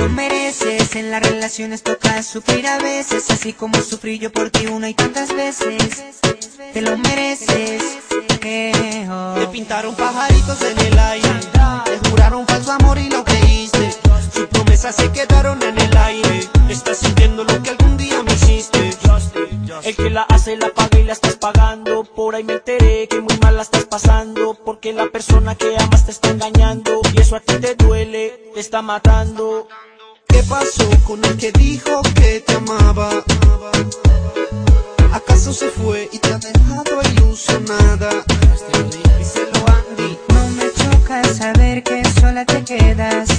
Lo mereces. En las relaciones toca sufrir a veces. Así como sufrí yo por ti una y tantas veces. Te lo mereces. Te pintaron pajaritos en el aire. Te juraron falso amor y lo creíste. Sus promesas se quedaron en el aire. Estás sintiendo lo que algún día me hiciste. El que la hace la paga y la estás pagando. Por ahí me enteré que muy mal la estás pasando. La persona que amas te está engañando. Y eso a ti te duele, te está matando. ¿Qué pasó con el que dijo que te amaba? ¿Acaso se fue y te ha dejado ilusionada? Díselo Andy. No me choca saber que sola te quedas.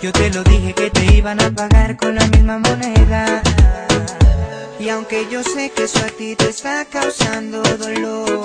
Yo te lo dije que te iban a pagar con la misma moneda. Y aunque yo sé que eso a ti te está causando dolor,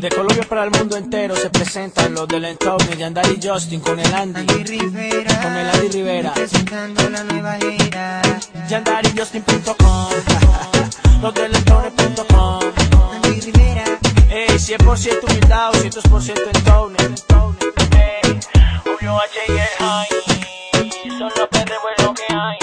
Desde Colombia para el mundo entero se presentan los del entorno de Andar y Justin con el Andy. Andy Rivera, Con el Andy Rivera. presentando la nueva era. YandariJustin.com Los del entorno.com Andy Rivera. Ey, 100% humildad, 200% entorno. Ey, Julio H y el High. Son los perros lo que hay.